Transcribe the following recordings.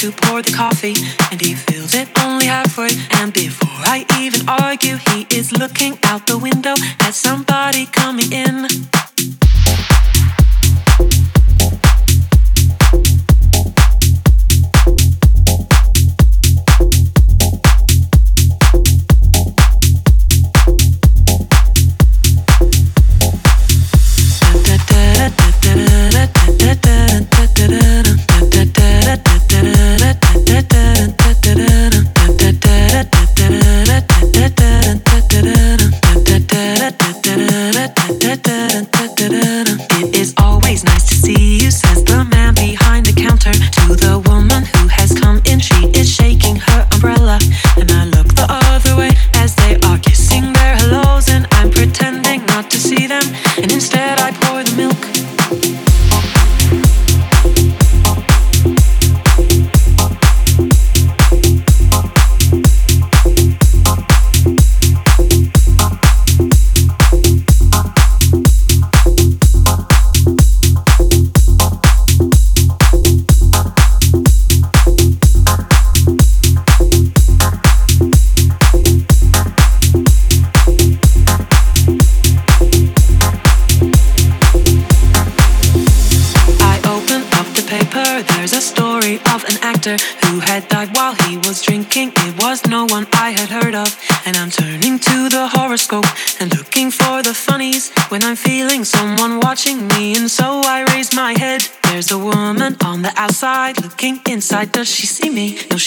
to pour the coffee, and he fills it only halfway. And before I even argue, he is looking out the window at somebody coming in.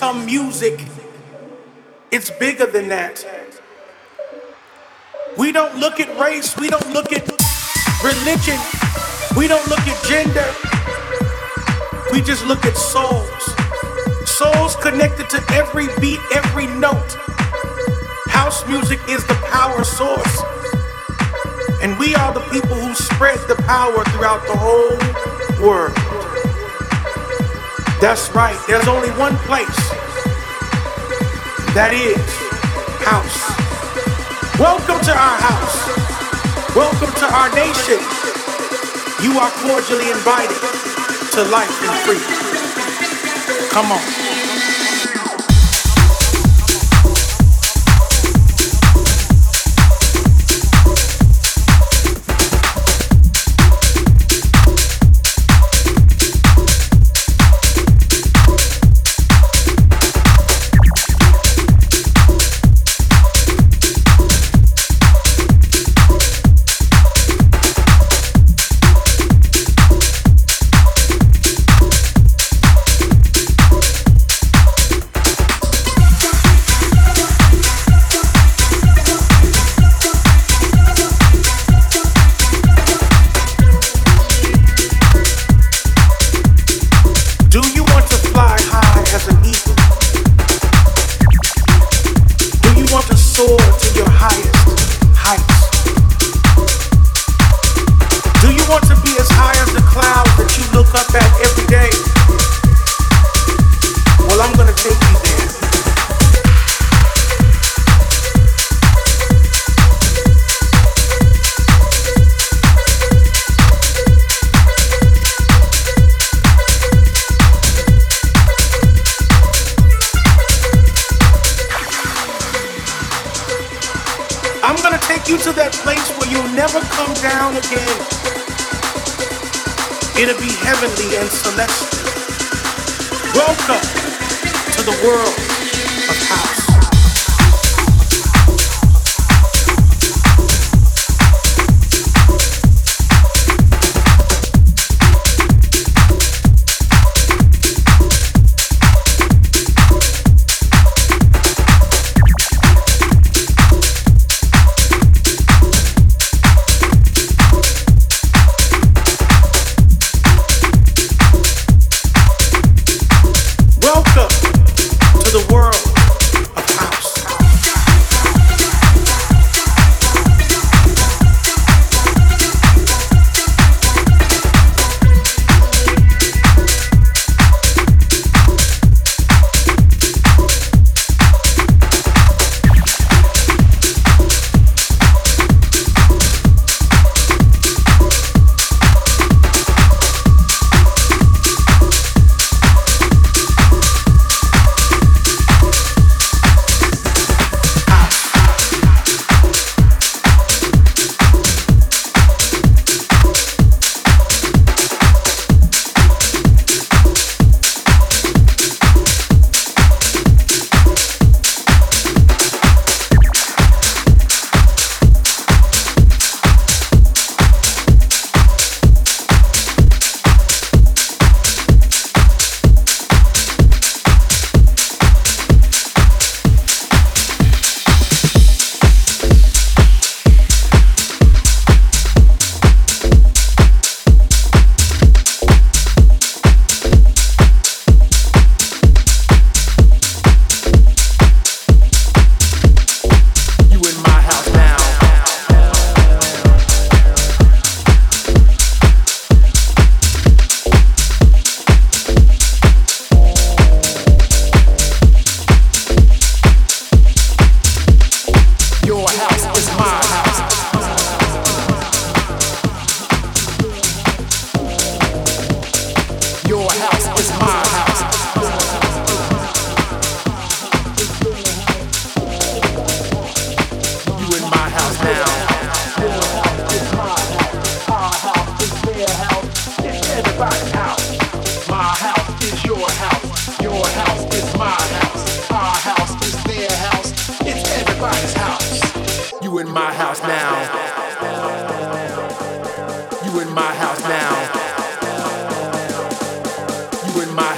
Some music. It's bigger than that. We don't look at race, we don't look at religion, we don't look at gender. We just look at souls. Souls connected to every beat, every note. House music is the power source. And we are the people who spread the power throughout the whole world. That's right, there's only one place. That is house. Welcome to our house. Welcome to our nation. You are cordially invited to life and freedom. Come on.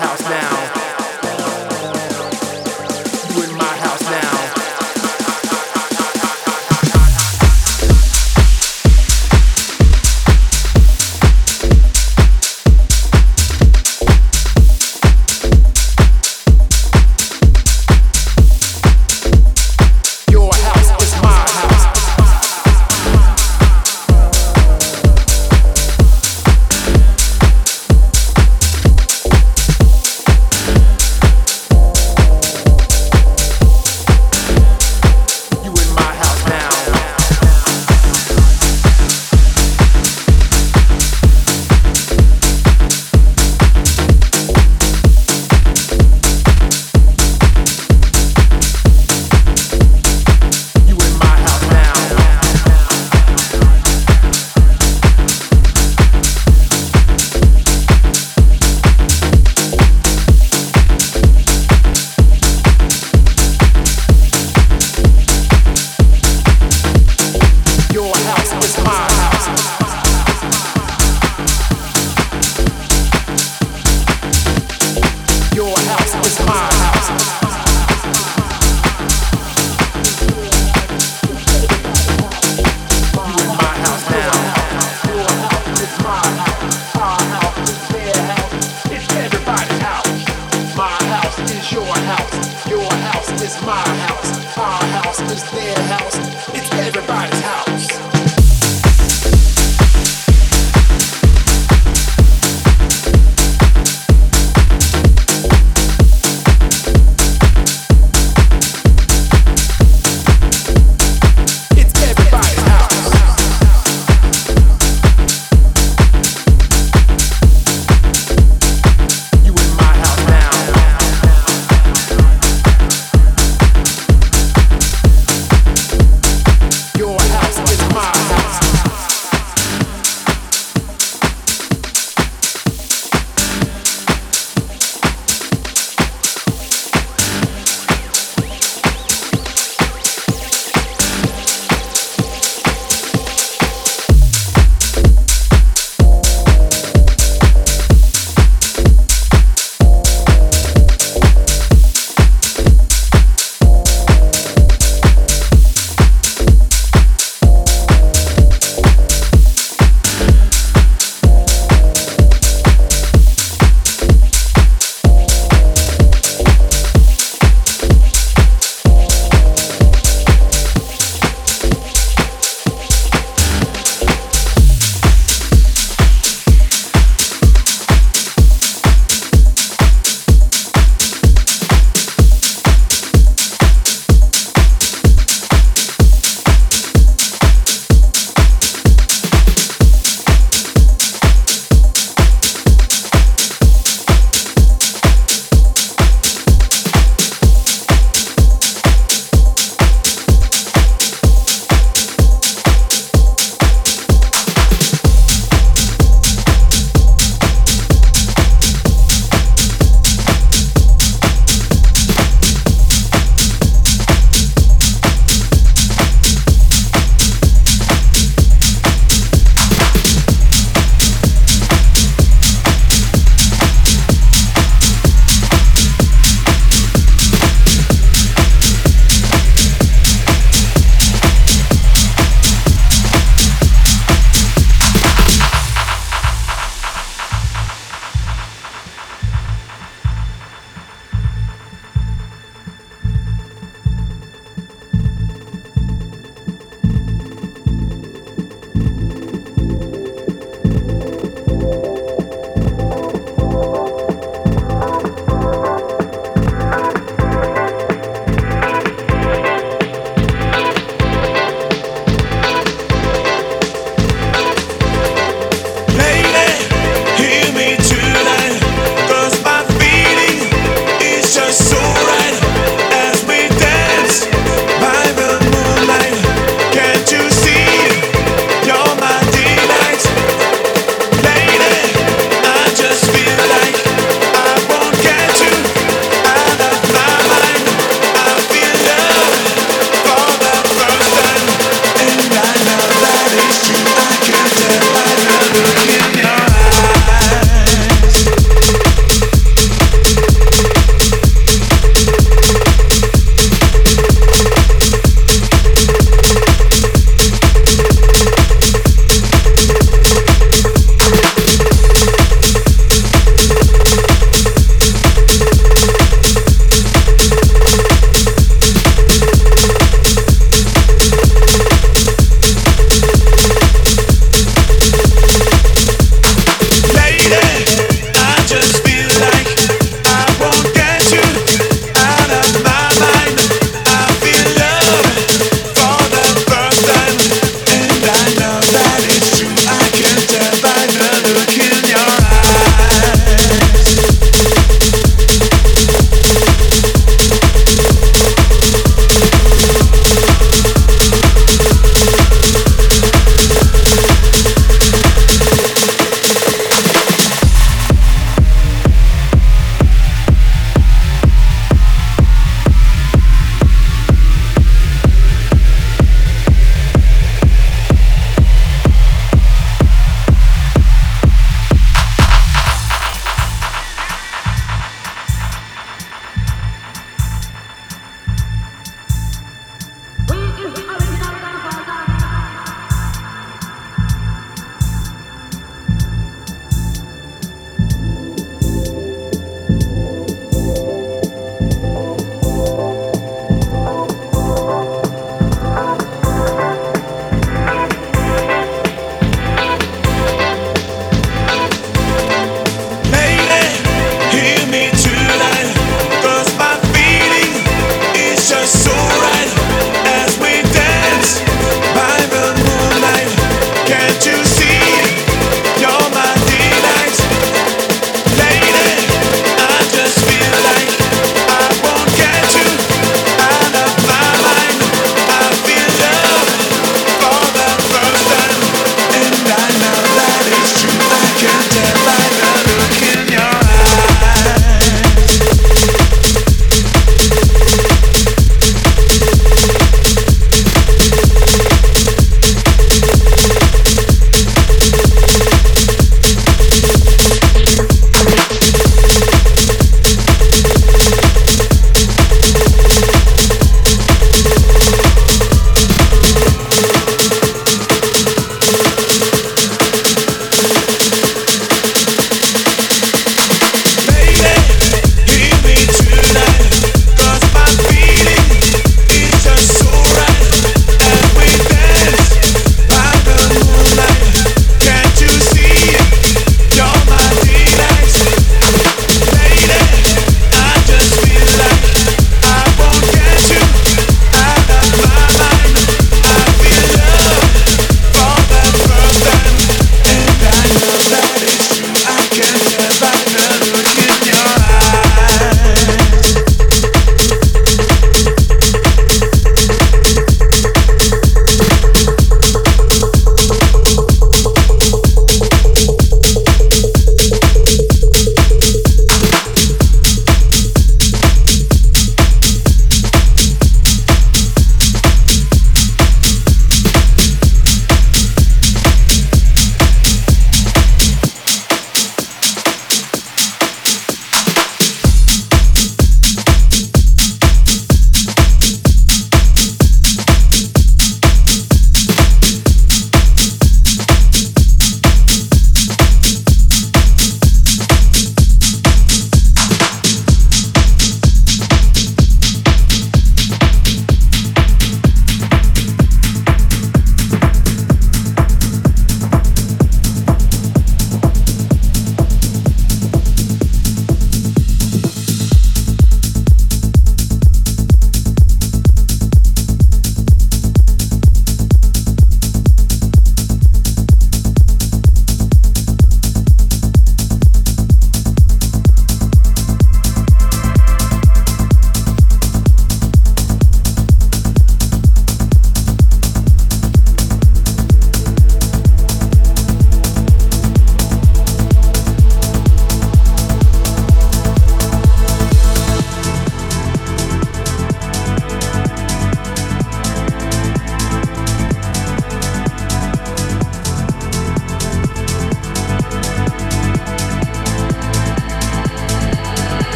House now.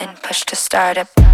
and push to start up.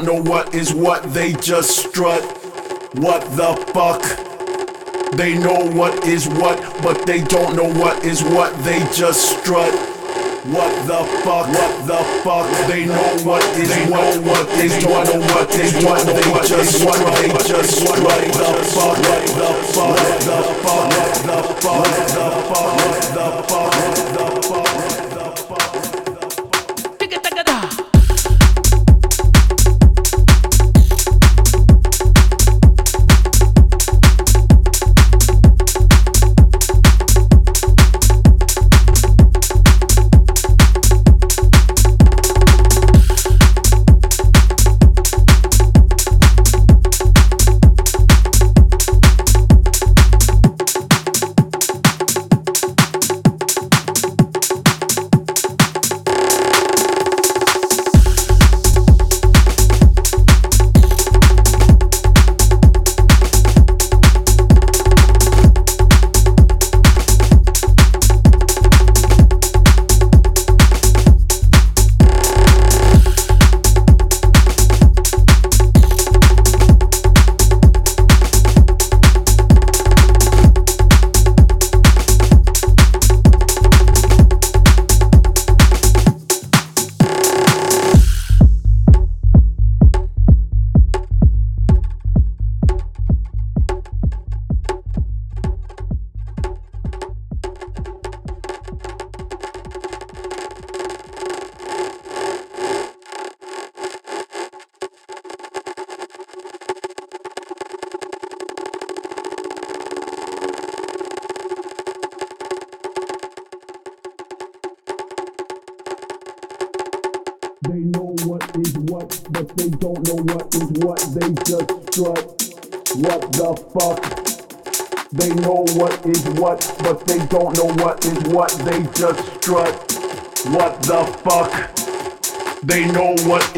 Don't know what is what, they just strut. What the fuck? They know what is what, but they don't know what is what, they just strut. What the fuck? What the fuck? They know what is they what, know what they don't know what they what, they just what, they just what the fuck? What the fuck? What the fuck? What the fuck? What the fuck? What the fuck? What the fuck?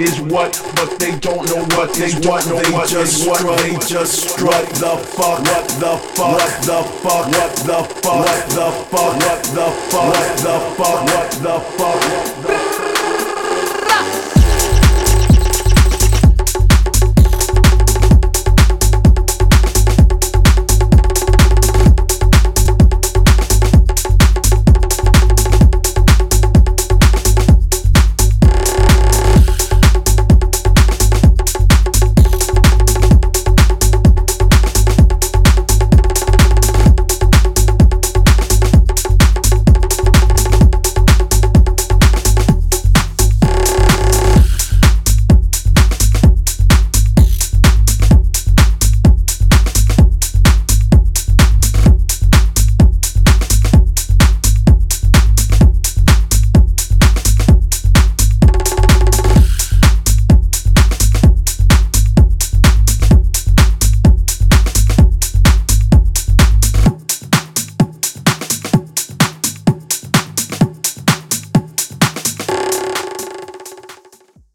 is what, but they don't know what they what. Know they what just what strut. They just strut the fuck. What the fuck? What the fuck? What the fuck? What the fuck? What the fuck? What the fuck? What the fuck?